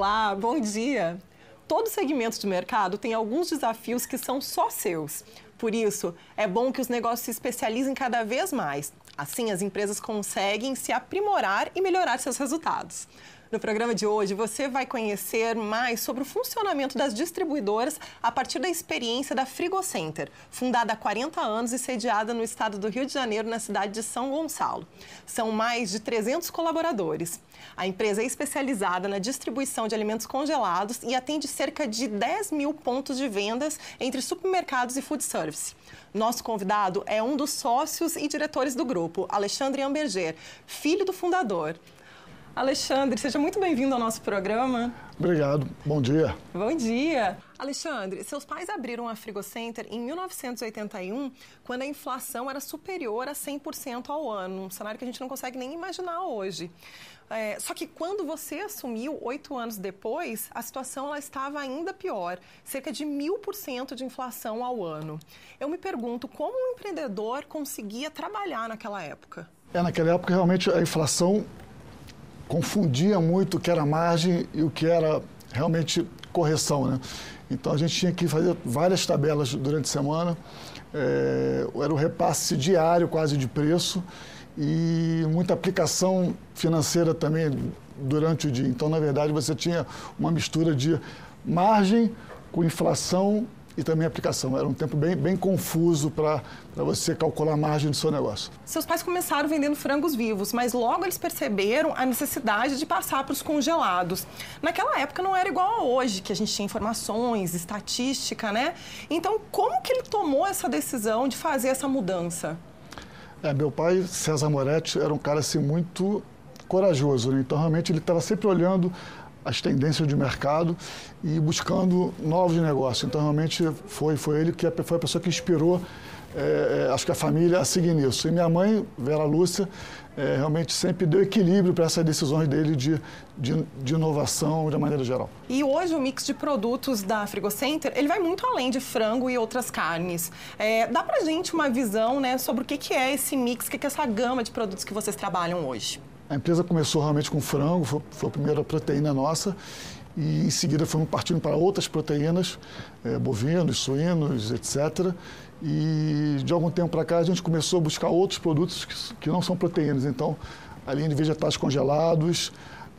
Olá, bom dia. Todo segmento de mercado tem alguns desafios que são só seus. Por isso, é bom que os negócios se especializem cada vez mais. Assim, as empresas conseguem se aprimorar e melhorar seus resultados. No programa de hoje, você vai conhecer mais sobre o funcionamento das distribuidoras a partir da experiência da Frigocenter, fundada há 40 anos e sediada no estado do Rio de Janeiro, na cidade de São Gonçalo. São mais de 300 colaboradores. A empresa é especializada na distribuição de alimentos congelados e atende cerca de 10 mil pontos de vendas entre supermercados e food service. Nosso convidado é um dos sócios e diretores do grupo, Alexandre Amberger, filho do fundador. Alexandre, seja muito bem-vindo ao nosso programa. Obrigado. Bom dia. Bom dia. Alexandre, seus pais abriram a Frigocenter em 1981, quando a inflação era superior a 100% ao ano, um cenário que a gente não consegue nem imaginar hoje. É, só que quando você assumiu, oito anos depois, a situação ela estava ainda pior, cerca de mil por cento de inflação ao ano. Eu me pergunto como um empreendedor conseguia trabalhar naquela época? É, naquela época realmente a inflação confundia muito o que era margem e o que era realmente correção, né? Então a gente tinha que fazer várias tabelas durante a semana, é, era o repasse diário quase de preço e muita aplicação financeira também durante o dia. Então, na verdade, você tinha uma mistura de margem com inflação e também aplicação. Era um tempo bem, bem confuso para você calcular a margem do seu negócio. Seus pais começaram vendendo frangos vivos, mas logo eles perceberam a necessidade de passar para os congelados. Naquela época não era igual a hoje, que a gente tinha informações, estatística, né? Então, como que ele tomou essa decisão de fazer essa mudança? É, meu pai, César Moretti, era um cara assim muito corajoso, né? então realmente ele estava sempre olhando as tendências de mercado e buscando novos negócios. Então, realmente, foi, foi ele que foi a pessoa que inspirou, é, acho que a família a seguir nisso. E minha mãe, Vera Lúcia, é, realmente sempre deu equilíbrio para essas decisões dele de, de, de, inovação de maneira geral. E hoje o mix de produtos da Frigocenter, ele vai muito além de frango e outras carnes. É, dá para gente uma visão né, sobre o que, que é esse mix, o que, que é essa gama de produtos que vocês trabalham hoje? A empresa começou realmente com frango, foi, foi a primeira proteína nossa, e em seguida fomos partindo para outras proteínas, é, bovinos, suínos, etc. E de algum tempo para cá a gente começou a buscar outros produtos que, que não são proteínas. Então, a de vegetais congelados,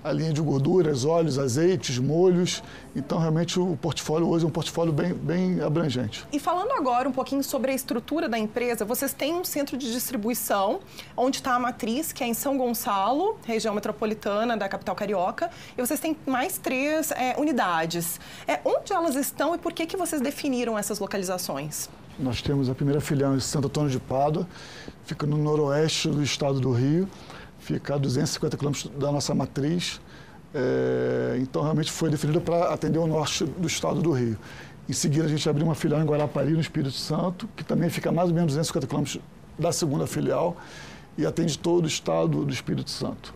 a linha de gorduras, óleos, azeites, molhos. Então, realmente, o portfólio hoje é um portfólio bem, bem abrangente. E falando agora um pouquinho sobre a estrutura da empresa, vocês têm um centro de distribuição, onde está a matriz, que é em São Gonçalo, região metropolitana da capital carioca, e vocês têm mais três é, unidades. É, onde elas estão e por que, que vocês definiram essas localizações? Nós temos a primeira filial em Santo Antônio de Pádua, fica no noroeste do estado do Rio fica a 250 quilômetros da nossa matriz. É, então, realmente foi definida para atender o norte do estado do Rio. Em seguida, a gente abriu uma filial em Guarapari, no Espírito Santo, que também fica mais ou menos 250 quilômetros da segunda filial e atende todo o estado do Espírito Santo.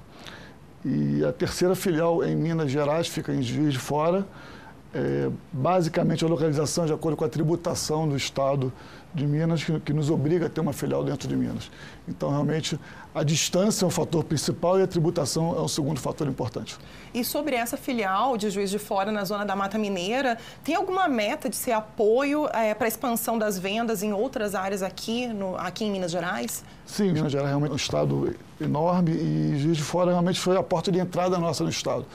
E a terceira filial em Minas Gerais, fica em Juiz de Fora. É, basicamente, a localização de acordo com a tributação do estado de Minas, que, que nos obriga a ter uma filial dentro de Minas. Então, realmente, a distância é um fator principal e a tributação é um segundo fator importante. E sobre essa filial de Juiz de Fora na zona da Mata Mineira, tem alguma meta de ser apoio é, para a expansão das vendas em outras áreas aqui, no, aqui em Minas Gerais? Sim, Minas Gerais é realmente um estado enorme e Juiz de Fora realmente foi a porta de entrada nossa no estado.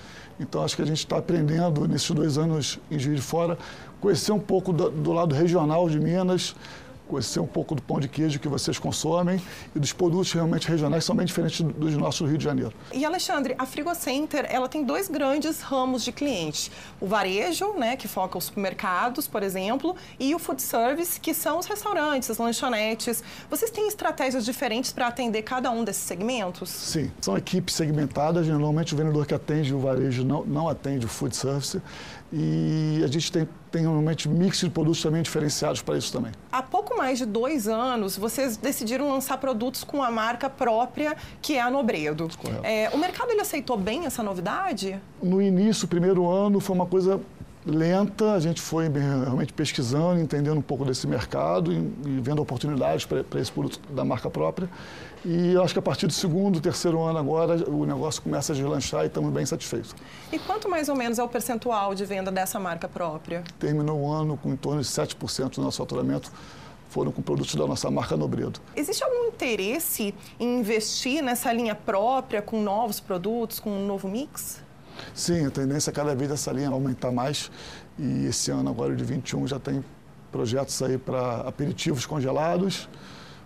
Então, acho que a gente está aprendendo nesses dois anos em Juiz de Fora, conhecer um pouco do, do lado regional de Minas, conhecer um pouco do pão de queijo que vocês consomem e dos produtos realmente regionais são bem diferentes dos nossos do Rio de Janeiro. E Alexandre, a Frigocenter, ela tem dois grandes ramos de clientes. O varejo, né, que foca os supermercados, por exemplo, e o food service, que são os restaurantes, as lanchonetes. Vocês têm estratégias diferentes para atender cada um desses segmentos? Sim, são equipes segmentadas. Normalmente o vendedor que atende o varejo não, não atende o food service. E a gente tem, tem realmente mix de produtos também diferenciados para isso também. Há pouco mais de dois anos, vocês decidiram lançar produtos com a marca própria, que é a Nobredo. É, o mercado ele aceitou bem essa novidade? No início, primeiro ano, foi uma coisa lenta, a gente foi realmente pesquisando, entendendo um pouco desse mercado e, vendo oportunidades para esse produto da marca própria. E eu acho que a partir do segundo, terceiro ano agora, o negócio começa a deslanchar e estamos bem satisfeitos. E quanto mais ou menos é o percentual de venda dessa marca própria? Terminou o ano com em torno de 7% do nosso faturamento foram com produtos da nossa marca Nobredo. Existe algum interesse em investir nessa linha própria, com novos produtos, com um novo mix? Sim, a tendência é cada vez essa linha aumentar mais e esse ano agora de 21 já tem projetos aí para aperitivos congelados,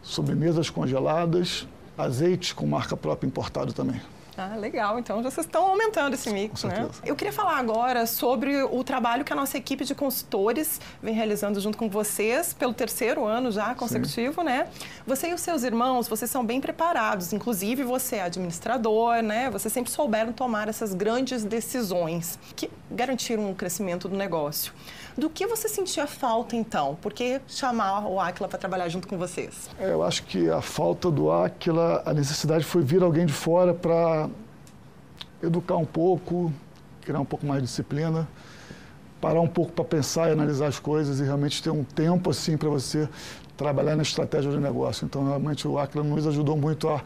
sobremesas congeladas, azeite com marca própria importado também. Ah, legal. Então vocês estão aumentando esse mix, né? Eu queria falar agora sobre o trabalho que a nossa equipe de consultores vem realizando junto com vocês pelo terceiro ano já consecutivo, Sim. né? Você e os seus irmãos, vocês são bem preparados. Inclusive você é administrador, né? Vocês sempre souberam tomar essas grandes decisões que garantiram o crescimento do negócio. Do que você sentia falta então? Por que chamar o Aquila para trabalhar junto com vocês? É, eu acho que a falta do Aquila, a necessidade foi vir alguém de fora para educar um pouco, criar um pouco mais de disciplina, parar um pouco para pensar e analisar as coisas e realmente ter um tempo assim para você trabalhar na estratégia do negócio. Então, realmente, o Aquila nos ajudou muito a,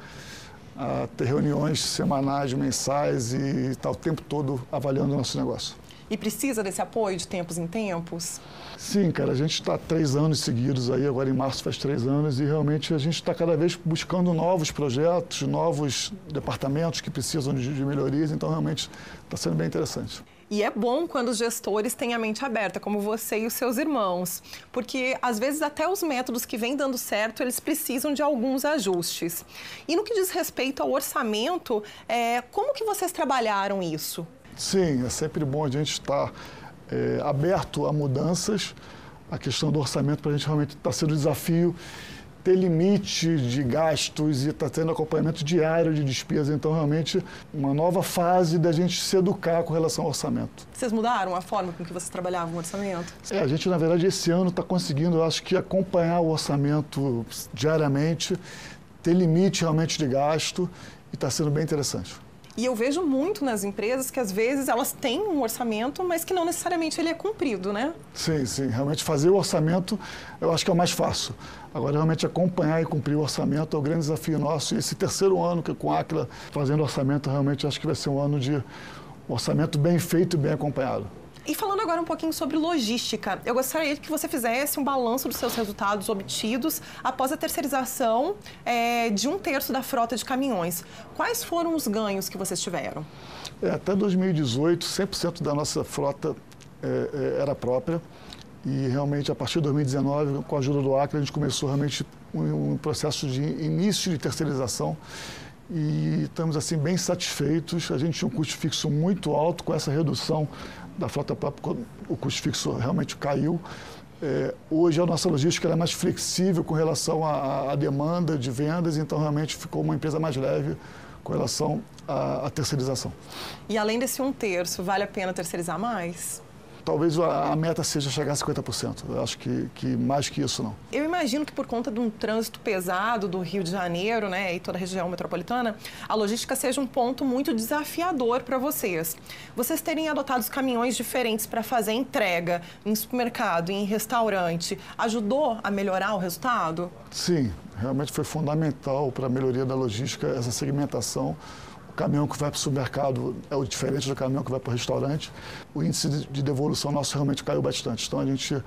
a ter reuniões semanais, mensais e estar tá o tempo todo avaliando o nosso negócio. E precisa desse apoio de tempos em tempos? Sim, cara, a gente está três anos seguidos aí, agora em março faz três anos, e realmente a gente está cada vez buscando novos projetos, novos departamentos que precisam de, de melhorias, então realmente está sendo bem interessante. E é bom quando os gestores têm a mente aberta, como você e os seus irmãos, porque às vezes até os métodos que vêm dando certo, eles precisam de alguns ajustes. E no que diz respeito ao orçamento, é, como que vocês trabalharam isso? Sim, é sempre bom a gente estar é, aberto a mudanças. A questão do orçamento para a gente realmente está sendo um desafio ter limite de gastos e está tendo acompanhamento diário de despesas. Então, realmente, uma nova fase da gente se educar com relação ao orçamento. Vocês mudaram a forma com que vocês trabalhavam o orçamento? É, a gente, na verdade, esse ano está conseguindo, eu acho que, acompanhar o orçamento diariamente, ter limite realmente de gasto e está sendo bem interessante. E eu vejo muito nas empresas que às vezes elas têm um orçamento, mas que não necessariamente ele é cumprido, né? Sim, sim. Realmente fazer o orçamento eu acho que é o mais fácil. Agora, realmente acompanhar e cumprir o orçamento é o grande desafio nosso. E esse terceiro ano que com a Aquila fazendo orçamento, realmente acho que vai ser um ano de orçamento bem feito e bem acompanhado. E falando agora um pouquinho sobre logística, eu gostaria que você fizesse um balanço dos seus resultados obtidos após a terceirização é, de um terço da frota de caminhões. Quais foram os ganhos que vocês tiveram? É, até 2018, 100% da nossa frota é, é, era própria. E realmente, a partir de 2019, com a ajuda do Acre, a gente começou realmente um, um processo de início de terceirização e estamos assim bem satisfeitos. A gente tinha um custo fixo muito alto com essa redução da frota própria, o custo fixo realmente caiu. É, hoje a nossa logística é mais flexível com relação à, à, demanda de vendas, então realmente ficou uma empresa mais leve com relação à, à terceirização. E além desse um terço, vale a pena terceirizar mais? Talvez a, a, meta seja chegar a 50%. Eu acho que, que mais que isso não. Eu imagino que por conta de um trânsito pesado do Rio de Janeiro né, e toda a região metropolitana, a logística seja um ponto muito desafiador para vocês. Vocês terem adotado caminhões diferentes para fazer entrega em supermercado, em restaurante, ajudou a melhorar o resultado? Sim, realmente foi fundamental para a melhoria da logística essa segmentação caminhão que vai para o supermercado é o diferente do caminhão que vai para o restaurante. O índice de devolução nosso realmente caiu bastante. Então a gente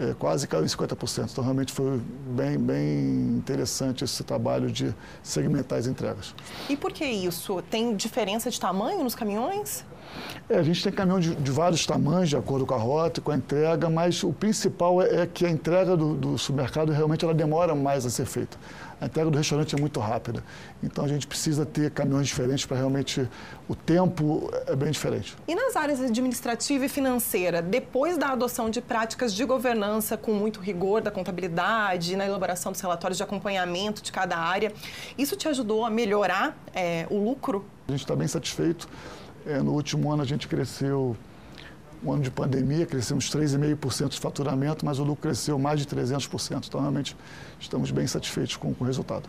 é, quase caiu em 50%. Então realmente foi bem, bem interessante esse trabalho de segmentar as entregas. E por que isso? Tem diferença de tamanho nos caminhões? É, a gente tem caminhão de, de, vários tamanhos, de acordo com a rota, com a entrega, mas o principal é, é que a entrega do, do supermercado realmente ela demora mais a ser feita a entrega do restaurante é muito rápida. Então a gente precisa ter caminhões diferentes para realmente o tempo é bem diferente. E nas áreas administrativa e financeira, depois da adoção de práticas de governança com muito rigor da contabilidade, na elaboração dos relatórios de acompanhamento de cada área, isso te ajudou a melhorar é, o lucro? A gente está bem satisfeito. É, no último ano a gente cresceu um ano de pandemia, crescemos 3,5% de faturamento, mas o lucro cresceu mais de 300%. Então, realmente, estamos bem satisfeitos com, com o resultado.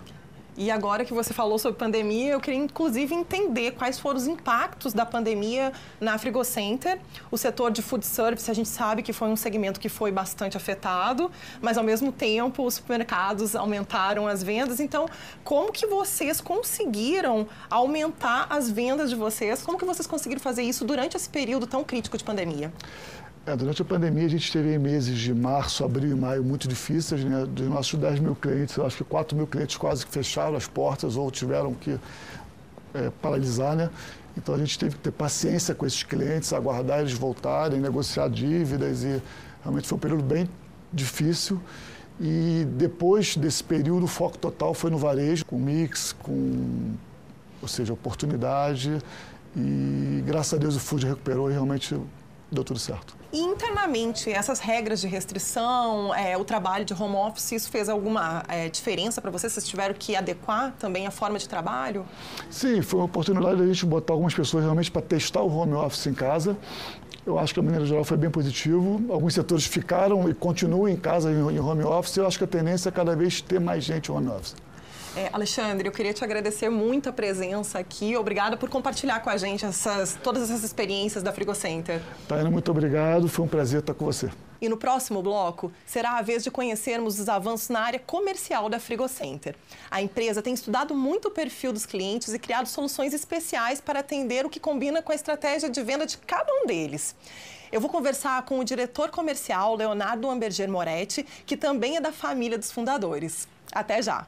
E agora que você falou sobre pandemia, eu queria inclusive entender quais foram os impactos da pandemia na Frigocenter. O setor de food service, a gente sabe que foi um segmento que foi bastante afetado, mas ao mesmo tempo os supermercados aumentaram as vendas. Então, como que vocês conseguiram aumentar as vendas de vocês? Como que vocês conseguiram fazer isso durante esse período tão crítico de pandemia? É, durante a pandemia, a gente teve meses de março, abril e maio muito difíceis. Né? Dos nossos 10 mil clientes, acho que 4 mil clientes quase que fecharam as portas ou tiveram que é, paralisar. Né? Então, a gente teve que ter paciência com esses clientes, aguardar eles voltarem, negociar dívidas. E realmente foi um período bem difícil. E depois desse período, o foco total foi no varejo, com mix, com, ou seja, oportunidade. E graças a Deus o food recuperou e realmente deu tudo certo. E internamente, essas regras de restrição, é, o trabalho de home office, isso fez alguma é, diferença para vocês? Vocês tiveram que adequar também a forma de trabalho? Sim, foi uma oportunidade da gente botar algumas pessoas realmente para testar o home office em casa. Eu acho que, a maneira geral, foi bem positivo. Alguns setores ficaram e continuam em casa em home office. Eu acho que a tendência é cada vez ter mais gente home office. É, Alexandre, eu queria te agradecer muito a presença aqui. Obrigada por compartilhar com a gente essas, todas essas experiências da Frigocenter. Tainá, muito obrigado. Foi um prazer estar com você. E no próximo bloco, será a vez de conhecermos os avanços na área comercial da Frigocenter. A empresa tem estudado muito o perfil dos clientes e criado soluções especiais para atender o que combina com a estratégia de venda de cada um deles. Eu vou conversar com o diretor comercial, Leonardo Amberger Moretti, que também é da família dos fundadores. Até já!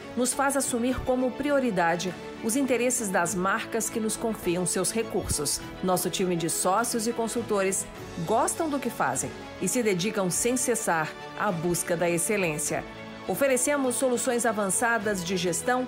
nos faz assumir como prioridade os interesses das marcas que nos confiam seus recursos. Nosso time de sócios e consultores gostam do que fazem e se dedicam sem cessar à busca da excelência. Oferecemos soluções avançadas de gestão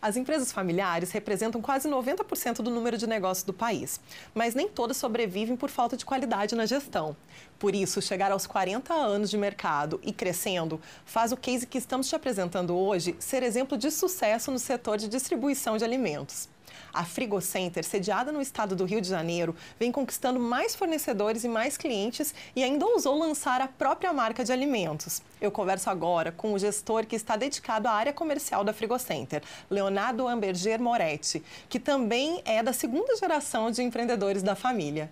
As empresas familiares representam quase 90% do número de negócios do país, mas nem todas sobrevivem por falta de qualidade na gestão. Por isso, chegar aos 40 anos de mercado e crescendo faz o case que estamos te apresentando hoje ser exemplo de sucesso no setor de distribuição de alimentos. A Frigocenter, sediada no estado do Rio de Janeiro, vem conquistando mais fornecedores e mais clientes e ainda ousou lançar a própria marca de alimentos. Eu converso agora com o gestor que está dedicado à área comercial da Frigocenter, Leonardo Amberger Moretti, que também é da segunda geração de empreendedores da família.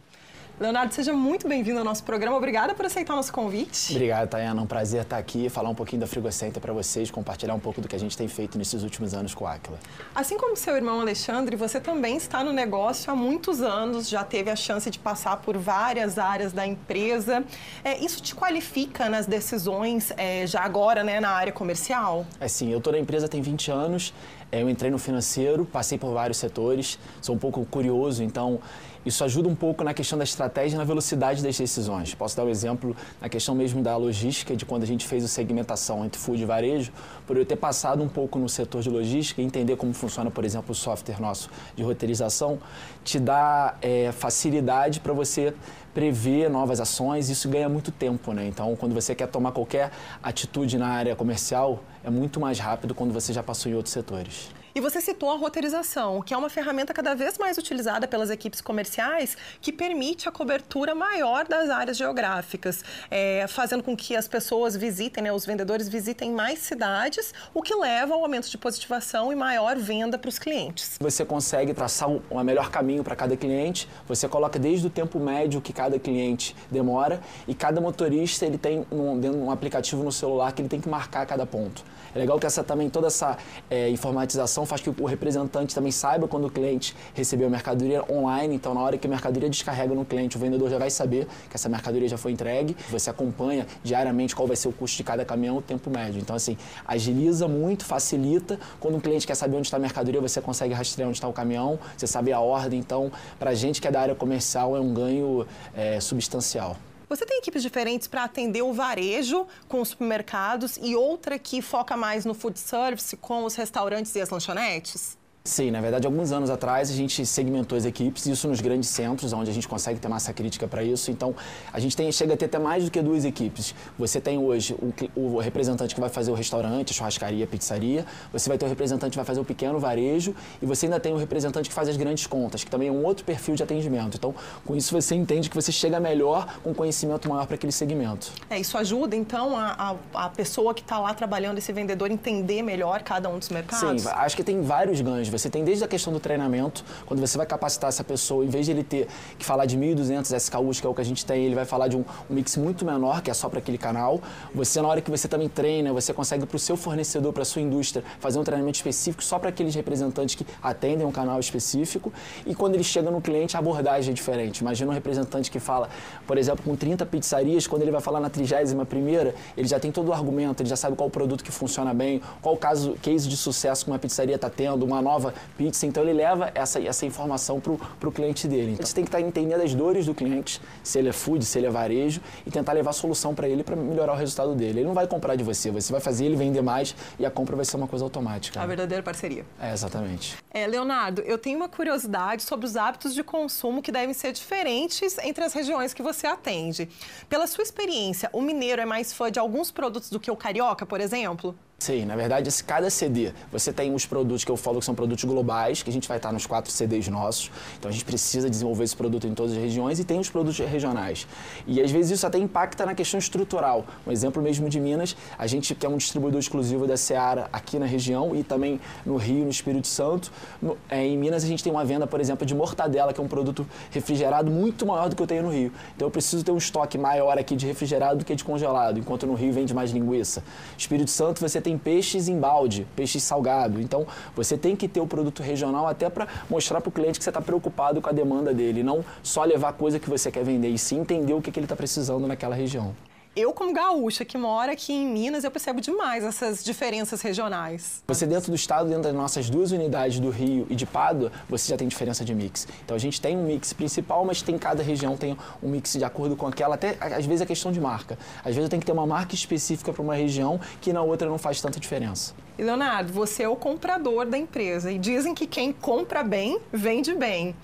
Leonardo, seja muito bem-vindo ao nosso programa. Obrigada por aceitar o nosso convite. Obrigado, Tayana. Um prazer estar aqui, falar um pouquinho da Frigocenter para vocês, compartilhar um pouco do que a gente tem feito nesses últimos anos com a Aquila. Assim como seu irmão Alexandre, você também está no negócio há muitos anos, já teve a chance de passar por várias áreas da empresa. É, isso te qualifica nas decisões, é, já agora, né, na área comercial? É sim, eu estou na empresa tem 20 anos, é, eu entrei no financeiro, passei por vários setores, sou um pouco curioso, então isso ajuda um pouco na questão da estratégia e na velocidade das decisões. Posso dar um exemplo na questão mesmo da logística, de quando a gente fez a segmentação entre food e varejo, por eu ter passado um pouco no setor de logística e entender como funciona, por exemplo, o software nosso de roteirização, te dá é, facilidade para você prever novas ações, isso ganha muito tempo, né? Então, quando você quer tomar qualquer atitude na área comercial, é muito mais rápido quando você já passou em outros setores. E você citou a roteirização, que é uma ferramenta cada vez mais utilizada pelas equipes comerciais, que permite a cobertura maior das áreas geográficas, é, fazendo com que as pessoas visitem, né, os vendedores visitem mais cidades, o que leva ao aumento de positivação e maior venda para os clientes. Você consegue traçar um, um melhor caminho para cada cliente, você coloca desde o tempo médio que cada cliente demora e cada motorista ele tem um, um aplicativo no celular que ele tem que marcar cada ponto. É legal que essa também toda essa é, informatização faz que o representante também saiba quando o cliente recebeu a mercadoria online. Então, na hora que a mercadoria descarrega no cliente, o vendedor já vai saber que essa mercadoria já foi entregue. Você acompanha diariamente qual vai ser o custo de cada caminhão, o tempo médio. Então, assim, agiliza muito, facilita. Quando o cliente quer saber onde está a mercadoria, você consegue rastrear onde está o caminhão, você sabe a ordem. Então, para a gente que é da área comercial, é um ganho é, substancial. Você tem equipes diferentes para atender o varejo com os supermercados e outra que foca mais no food service com os restaurantes e as lanchonetes? Sim, na verdade, alguns anos atrás a gente segmentou as equipes, isso nos grandes centros, onde a gente consegue ter massa crítica para isso. Então, a gente tem, chega a ter até mais do que duas equipes. Você tem hoje o, o, representante que vai fazer o restaurante, a churrascaria, a pizzaria, você vai ter o representante que vai fazer o pequeno varejo e você ainda tem o representante que faz as grandes contas, que também é um outro perfil de atendimento. Então, com isso você entende que você chega melhor com conhecimento maior para aquele segmento. É, isso ajuda, então, a, a, a pessoa que está lá trabalhando, esse vendedor, entender melhor cada um dos mercados? Sim, acho que tem vários ganhos. Você tem desde a questão do treinamento, quando você vai capacitar essa pessoa, em vez de ele ter que falar de 1.200 SKUs, que é o que a gente tem, ele vai falar de um, um mix muito menor, que é só para aquele canal. Você, na hora que você também treina, você consegue para o seu fornecedor, para a sua indústria, fazer um treinamento específico só para aqueles representantes que atendem um canal específico. E quando ele chega no cliente, a abordagem é diferente. Imagina um representante que fala, por exemplo, com 30 pizzarias, quando ele vai falar na 31 primeira, ele já tem todo o argumento, ele já sabe qual o produto que funciona bem, qual o caso, case de sucesso que uma pizzaria está tendo, uma nova pizza pizza, então ele leva essa, essa informação para o cliente dele. Então, você tem que estar entendendo as dores do cliente, se ele é food, se ele é varejo, e tentar levar a solução para ele para melhorar o resultado dele. Ele não vai comprar de você, você vai fazer ele vender mais e a compra vai ser uma coisa automática. A né? verdadeira parceria. É, exatamente. É, Leonardo, eu tenho uma curiosidade sobre os hábitos de consumo que devem ser diferentes entre as regiões que você atende. Pela sua experiência, o mineiro é mais fã de alguns produtos do que o carioca, por exemplo? Sim, na verdade, cada CD, você tem os produtos que eu falo que são produtos globais, que a gente vai estar nos quatro CDs nossos. Então a gente precisa desenvolver esse produto em todas as regiões e tem os produtos regionais. E às vezes isso até impacta na questão estrutural. Um exemplo mesmo de Minas, a gente que é um distribuidor exclusivo da Seara aqui na região e também no Rio, no Espírito Santo. No, é, em Minas a gente tem uma venda, por exemplo, de mortadela, que é um produto refrigerado muito maior do que eu tenho no Rio. Então eu preciso ter um estoque maior aqui de refrigerado do que de congelado, enquanto no Rio vende mais linguiça. Espírito Santo você tem peixes em balde, peixe salgado. Então, você tem que ter o produto regional até para mostrar para o cliente que você está preocupado com a demanda dele, não só levar coisa que você quer vender, e sim entender o que, que ele está precisando naquela região eu, como gaúcha que mora aqui em Minas, eu percebo demais essas diferenças regionais. Você dentro do estado, dentro das nossas duas unidades do Rio e de Pádua, você já tem diferença de mix. Então a gente tem um mix principal, mas tem cada região tem um mix de acordo com aquela, até às vezes é questão de marca. Às vezes tenho que ter uma marca específica para uma região que na outra não faz tanta diferença. E Leonardo, você é o comprador da empresa e dizem que quem compra bem, vende bem.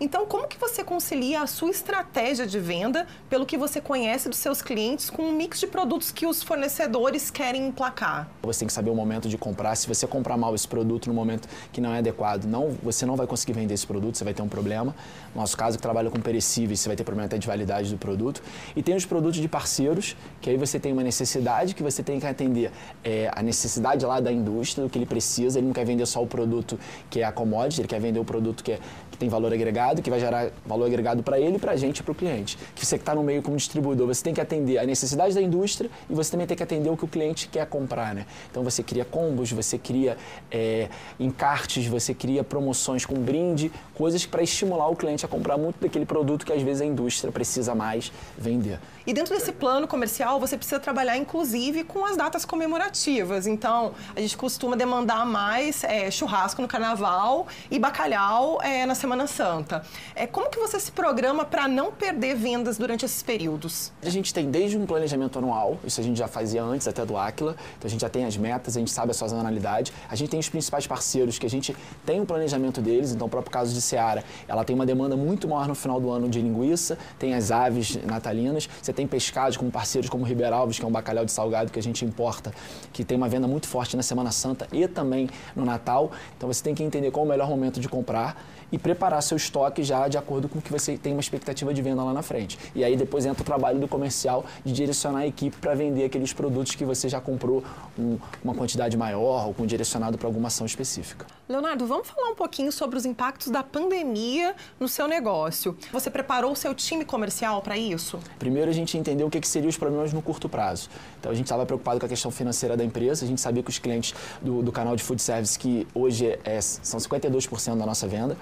Então, como que você concilia a sua estratégia de venda, pelo que você conhece dos seus clientes, com um mix de produtos que os fornecedores querem emplacar? Você tem que saber o momento de comprar. Se você comprar mal esse produto no momento que não é adequado, não, você não vai conseguir vender esse produto, você vai ter um problema. No nosso caso, que trabalha com perecíveis, você vai ter problema até de validade do produto. E tem os produtos de parceiros, que aí você tem uma necessidade que você tem que atender é, a necessidade lá da indústria, do que ele precisa. Ele não quer vender só o produto que é a commodity, ele quer vender o produto que, é, tem valor agregado, que vai gerar valor agregado para ele, para a gente e para o cliente. Que você que está no meio como distribuidor, você tem que atender a necessidade da indústria e você também tem que atender o que o cliente quer comprar. Né? Então você cria combos, você cria é, encartes, você cria promoções com brinde, coisas para estimular o cliente a comprar muito daquele produto que às vezes a indústria precisa mais vender. E dentro desse plano comercial, você precisa trabalhar inclusive com as datas comemorativas. Então, a gente costuma demandar mais é, churrasco no carnaval e bacalhau é, na Semana Santa. É, como que você se programa para não perder vendas durante esses períodos? A gente tem desde um planejamento anual, isso a gente já fazia antes até do Aquila, então a gente já tem as metas, a gente sabe a sazonalidade, a gente tem os principais parceiros que a gente tem um planejamento deles, então o próprio caso de Seara, ela tem uma demanda muito maior no final do ano de linguiça, tem as aves natalinas, você tem pescados como parceiros como Ribeirão Alves, que é um bacalhau de salgado que a gente importa, que tem uma venda muito forte na Semana Santa e também no Natal. Então você tem que entender qual é o melhor momento de comprar e preparar seu estoque já de acordo com o que você tem uma expectativa de venda lá na frente. E aí depois entra o trabalho do comercial de direcionar a equipe para vender aqueles produtos que você já comprou um, uma quantidade maior ou com direcionado para alguma ação específica. Leonardo, vamos falar um pouquinho sobre os impactos da pandemia no seu negócio. Você preparou o seu time comercial para isso? Primeiro, a gente entendeu o que, que seriam os problemas no curto prazo. Então, a gente estava preocupado com a questão financeira da empresa. A gente sabia que os clientes do, do canal de food service, que hoje é, são 52% da nossa venda,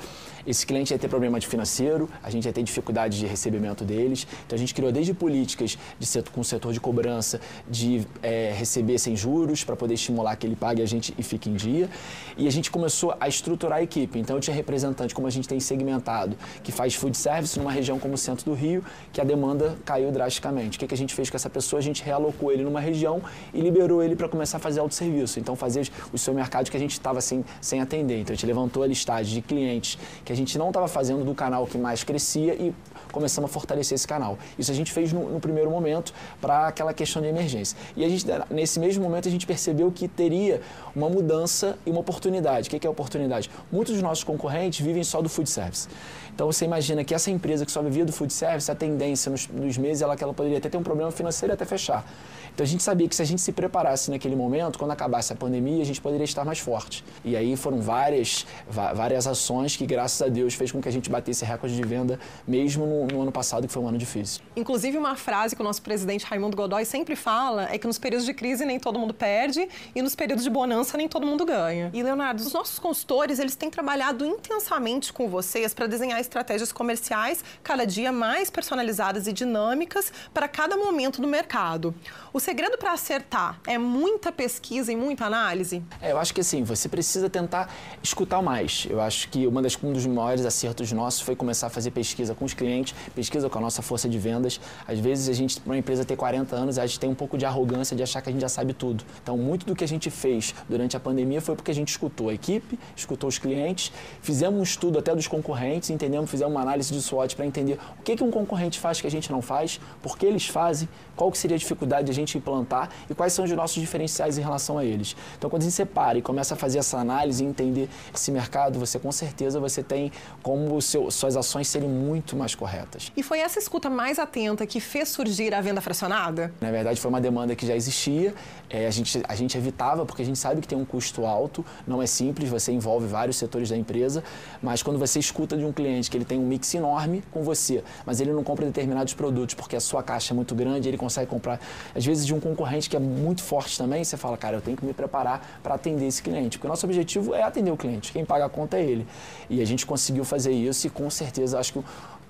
esse cliente ia ter problema de financeiro, a gente ia ter dificuldade de recebimento deles. Então a gente criou desde políticas de setor, com o setor de cobrança, de é, receber sem juros, para poder estimular que ele pague a gente e fique em dia. E a gente começou a estruturar a equipe. Então eu tinha representante, como a gente tem segmentado, que faz food service numa região como o centro do Rio, que a demanda caiu drasticamente. O que, que a gente fez com essa pessoa? A gente realocou ele numa região e liberou ele para começar a fazer autosserviço. Então fazer o seu mercado que a gente estava sem, sem atender. Então a gente levantou a listagem de clientes que a gente não estava fazendo do canal que mais crescia e começamos a fortalecer esse canal. Isso a gente fez no, no primeiro momento para aquela questão de emergência. E a gente, nesse mesmo momento a gente percebeu que teria uma mudança e uma oportunidade. O que é oportunidade? Muitos dos nossos concorrentes vivem só do food service. Então você imagina que essa empresa que só vivia do food service, a tendência nos, nos meses ela que ela poderia até ter um problema financeiro até fechar. Então a gente sabia que se a gente se preparasse naquele momento, quando acabasse a pandemia, a gente poderia estar mais forte. E aí foram várias, várias ações que, graças a Deus, fez com que a gente batesse recorde de venda, mesmo no, no ano passado, que foi um ano difícil. Inclusive, uma frase que o nosso presidente Raimundo Godoy sempre fala é que nos períodos de crise nem todo mundo perde e nos períodos de bonança nem todo mundo ganha. E, Leonardo, os nossos consultores, eles têm trabalhado intensamente com vocês para desenhar estratégias comerciais cada dia mais personalizadas e dinâmicas para cada momento do mercado. O segredo para acertar é muita pesquisa e muita análise? É, eu acho que assim, você precisa tentar escutar mais. Eu acho que uma das, um dos maiores acertos nossos foi começar a fazer pesquisa com os clientes, pesquisa com a nossa força de vendas. Às vezes a gente, uma empresa ter 40 anos, a gente tem um pouco de arrogância de achar que a gente já sabe tudo. Então, muito do que a gente fez durante a pandemia foi porque a gente escutou a equipe, escutou os clientes, fizemos um estudo até dos concorrentes, entendemos, fizemos uma análise de SWOT para entender o que, que um concorrente faz que a gente não faz, por que eles fazem, qual que seria a dificuldade de a gente gente implantar e quais são os nossos diferenciais em relação a eles. Então, quando a gente separa e começa a fazer essa análise e entender esse mercado, você com certeza você tem como seu, suas ações serem muito mais corretas. E foi essa escuta mais atenta que fez surgir a venda fracionada? Na verdade, foi uma demanda que já existia, é, a, gente, a gente evitava porque a gente sabe que tem um custo alto, não é simples, você envolve vários setores da empresa, mas quando você escuta de um cliente que ele tem um mix enorme com você, mas ele não compra determinados produtos porque a sua caixa é muito grande, ele consegue comprar, às vezes de um concorrente que é muito forte também, você fala, cara, eu tenho que me preparar para atender esse cliente. Porque o nosso objetivo é atender o cliente, quem paga a conta é ele. E a gente conseguiu fazer isso e com certeza acho que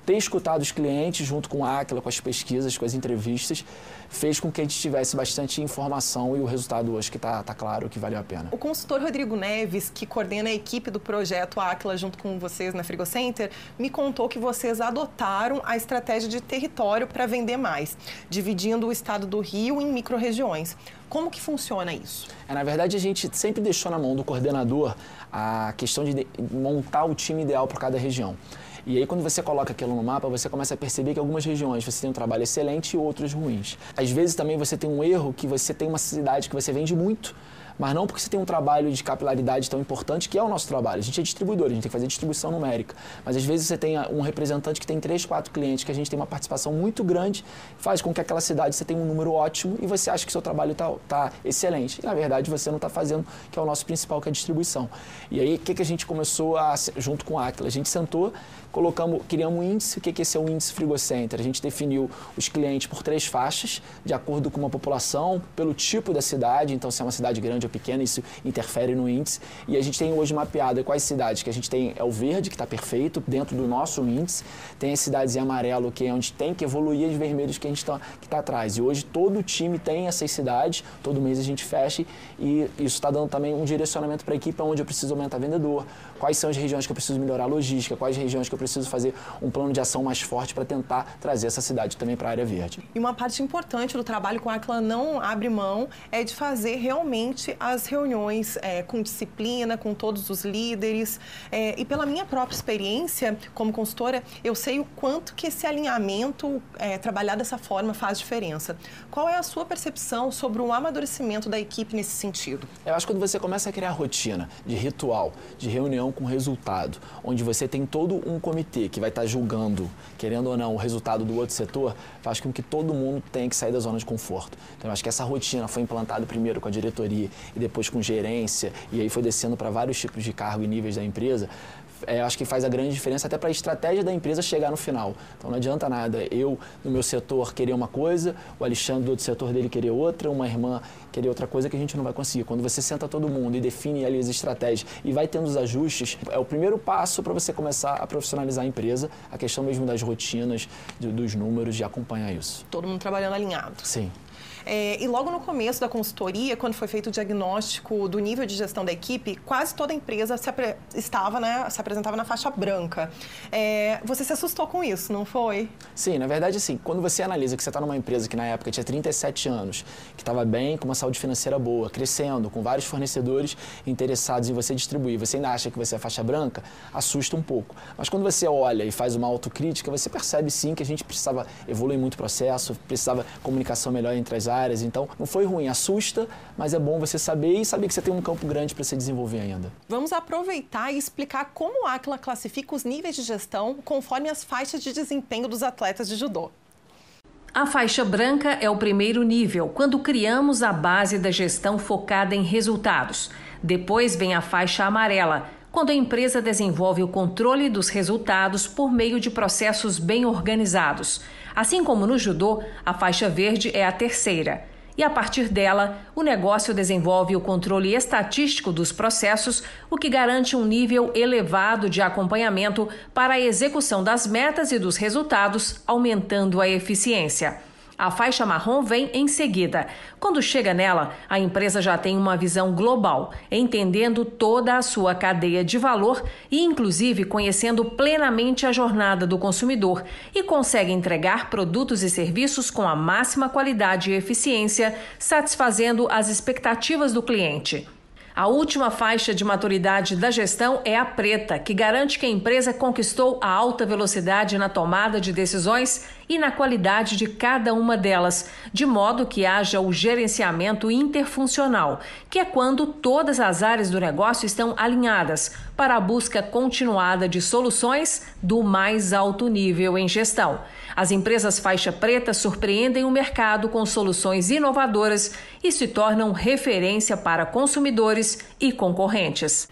ter escutado os clientes junto com a Aquila, com as pesquisas, com as entrevistas, fez com que a gente tivesse bastante informação e o resultado hoje que está tá claro que valeu a pena. O consultor Rodrigo Neves, que coordena a equipe do projeto Aquila junto com vocês na Frigocenter, me contou que vocês adotaram a estratégia de território para vender mais, dividindo o estado do Rio em microrregiões. Como que funciona isso? É, na verdade, a gente sempre deixou na mão do coordenador a questão de montar o time ideal para cada região. E aí, quando você coloca aquilo no mapa, você começa a perceber que algumas regiões você tem um trabalho excelente e outras ruins. Às vezes também você tem um erro que você tem uma cidade que você vende muito, mas não porque você tem um trabalho de capilaridade tão importante, que é o nosso trabalho. A gente é distribuidor, a gente tem que fazer distribuição numérica. Mas às vezes você tem um representante que tem três, quatro clientes, que a gente tem uma participação muito grande, faz com que aquela cidade você tenha um número ótimo e você acha que seu trabalho está tá excelente. E na verdade você não está fazendo, que é o nosso principal, que é a distribuição. E aí o que, que a gente começou a, junto com a Aquila? A gente sentou, colocamos, criamos um índice. O que, que esse é o índice Frigocenter? A gente definiu os clientes por três faixas, de acordo com uma população, pelo tipo da cidade. Então, se é uma cidade grande ou pequena, isso interfere no índice. E a gente tem hoje mapeado quais cidades que a gente tem. É o verde, que está perfeito, dentro do nosso índice. Tem as cidades em amarelo, que é onde tem que evoluir, as vermelhos que a gente está tá atrás. E hoje todo o time tem essas cidades, todo mês a gente fecha e isso está dando também um direcionamento para a equipe onde eu preciso aumentar vendedor, quais são as regiões que eu preciso melhorar a logística, quais regiões que preciso fazer um plano de ação mais forte para tentar trazer essa cidade também para a área verde. E uma parte importante do trabalho com a Aquila não abre mão é de fazer realmente as reuniões é, com disciplina, com todos os líderes. É, e pela minha própria experiência como consultora, eu sei o quanto que esse alinhamento, é, trabalhar dessa forma, faz diferença. Qual é a sua percepção sobre o amadurecimento da equipe nesse sentido? Eu acho que quando você começa a criar rotina de ritual, de reunião com resultado, onde você tem todo um comitê que vai estar julgando, querendo ou não, o resultado do outro setor, faz com que todo mundo tenha que sair da zona de conforto. Então, eu acho que essa rotina foi implantada primeiro com a diretoria e depois com gerência, e aí foi descendo para vários tipos de cargo e níveis da empresa, é, acho que faz a grande diferença até para a estratégia da empresa chegar no final. Então não adianta nada eu, no meu setor, querer uma coisa, o Alexandre do outro setor dele querer outra, uma irmã querer outra coisa que a gente não vai conseguir. Quando você senta todo mundo e define ali as estratégias e vai tendo os ajustes, é o primeiro passo para você começar a profissionalizar a empresa, a questão mesmo das rotinas, dos números, de acompanhar isso. Todo mundo trabalhando alinhado. Sim. É, e logo no começo da consultoria, quando foi feito o diagnóstico do nível de gestão da equipe, quase toda a empresa se estava, né, se apresentava na faixa branca. É, você se assustou com isso, não foi? Sim, na verdade, sim. Quando você analisa que você está numa empresa que na época tinha 37 anos, que estava bem, com uma saúde financeira boa, crescendo, com vários fornecedores interessados em você distribuir, você ainda acha que você é faixa branca, assusta um pouco. Mas quando você olha e faz uma autocrítica, você percebe sim que a gente precisava evoluir muito o processo, precisava comunicação melhor entre as áreas áreas. Então, não foi ruim, assusta, mas é bom você saber e saber que você tem um campo grande para se desenvolver ainda. Vamos aproveitar e explicar como a Aquila classifica os níveis de gestão conforme as faixas de desempenho dos atletas de judô. A faixa branca é o primeiro nível, quando criamos a base da gestão focada em resultados. Depois vem a faixa amarela, quando a empresa desenvolve o controle dos resultados por meio de processos bem organizados. Assim como no judô, a faixa verde é a terceira. E a partir dela, o negócio desenvolve o controle estatístico dos processos, o que garante um nível elevado de acompanhamento para a execução das metas e dos resultados, aumentando a eficiência. A faixa marrom vem em seguida. Quando chega nela, a empresa já tem uma visão global, entendendo toda a sua cadeia de valor e, inclusive, conhecendo plenamente a jornada do consumidor e consegue entregar produtos e serviços com a máxima qualidade e eficiência, satisfazendo as expectativas do cliente. A última faixa de maturidade da gestão é a preta, que garante que a empresa conquistou a alta velocidade na tomada de decisões e na qualidade de cada uma delas, de modo que haja o gerenciamento interfuncional, que é quando todas as áreas do negócio estão alinhadas para a busca continuada de soluções do mais alto nível em gestão. As empresas faixa preta surpreendem o mercado com soluções inovadoras e se tornam referência para consumidores e concorrentes.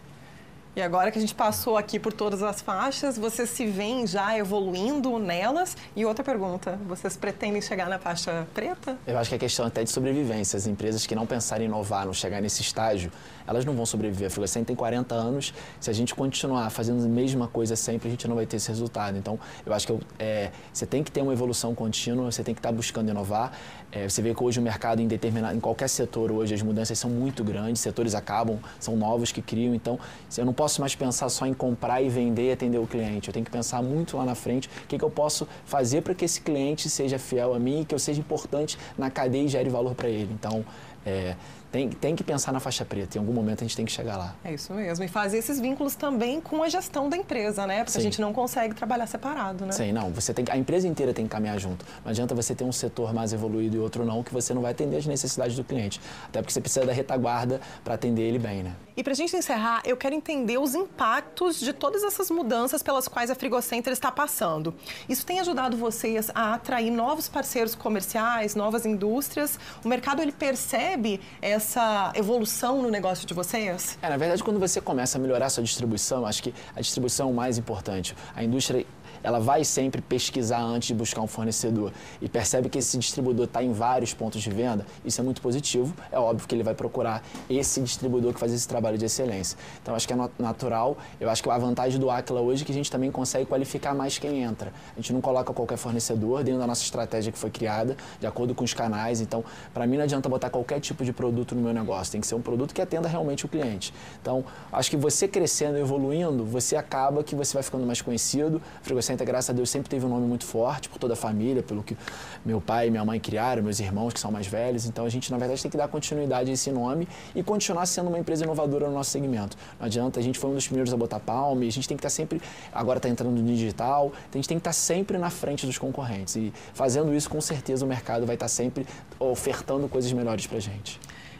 E agora que a gente passou aqui por todas as faixas, vocês se veem já evoluindo nelas? E outra pergunta, vocês pretendem chegar na faixa preta? Eu acho que é questão até de sobrevivência. As empresas que não pensarem em inovar, não chegar nesse estágio, elas não vão sobreviver. A Frugacem tem 40 anos, se a gente continuar fazendo a mesma coisa sempre, a gente não vai ter esse resultado. Então, eu acho que é, você tem que ter uma evolução contínua, você tem que estar buscando inovar. É, você vê que hoje o mercado em determinado, em qualquer setor hoje, as mudanças são muito grandes, setores acabam, são novos que criam. Então, eu não posso mais pensar só em comprar e vender e atender o cliente. Eu tenho que pensar muito lá na frente o que, que eu posso fazer para que esse cliente seja fiel a mim e que eu seja importante na cadeia e gere valor para ele. Então, é, tem, tem que pensar na faixa preta. Em algum momento a gente tem que chegar lá. É isso mesmo. E fazer esses vínculos também com a gestão da empresa, né? Porque Sim. a gente não consegue trabalhar separado, né? Sim, não. Você tem, a empresa inteira tem que caminhar junto. Não adianta você ter um setor mais evoluído e outro não, que você não vai atender as necessidades do cliente. Até porque você precisa da retaguarda para atender ele bem, né? E para a gente encerrar, eu quero entender os impactos de todas essas mudanças pelas quais a Frigocenter está passando. Isso tem ajudado vocês a atrair novos parceiros comerciais, novas indústrias? O mercado ele percebe essa evolução no negócio de vocês? É, na verdade, quando você começa a melhorar a sua distribuição, acho que a distribuição é o mais importante. A indústria ela vai sempre pesquisar antes de buscar um fornecedor e percebe que esse distribuidor está em vários pontos de venda, isso é muito positivo. É óbvio que ele vai procurar esse distribuidor que faz esse trabalho de excelência. Então, acho que é natural. Eu acho que a vantagem do Aquila hoje é que a gente também consegue qualificar mais quem entra. A gente não coloca qualquer fornecedor dentro da nossa estratégia que foi criada, de acordo com os canais. Então, para mim, não adianta botar qualquer tipo de produto no meu negócio. Tem que ser um produto que atenda realmente o cliente. Então, acho que você crescendo evoluindo, você acaba que você vai ficando mais conhecido. A Santa, graças a Deus, sempre teve um nome muito forte por toda a família, pelo que meu pai e minha mãe criaram, meus irmãos que são mais velhos. Então a gente, na verdade, tem que dar continuidade a esse nome e continuar sendo uma empresa inovadora no nosso segmento. Não adianta, a gente foi um dos primeiros a botar palme, a gente tem que estar sempre, agora está entrando no digital, a gente tem que estar sempre na frente dos concorrentes. E fazendo isso, com certeza, o mercado vai estar sempre ofertando coisas melhores para a gente.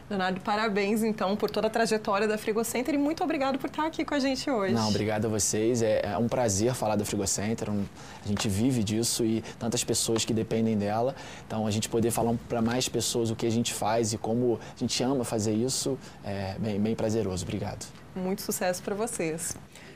Leonardo, parabéns então por toda a trajetória da Frigocenter e muito obrigado por estar aqui com a gente hoje. Não, obrigado a vocês. É, é um prazer falar da Frigocenter. Um, a gente vive disso e tantas pessoas que dependem dela. Então, a gente poder falar para mais pessoas o que a gente faz e como a gente ama fazer isso é bem, bem prazeroso. Obrigado. Muito sucesso para vocês.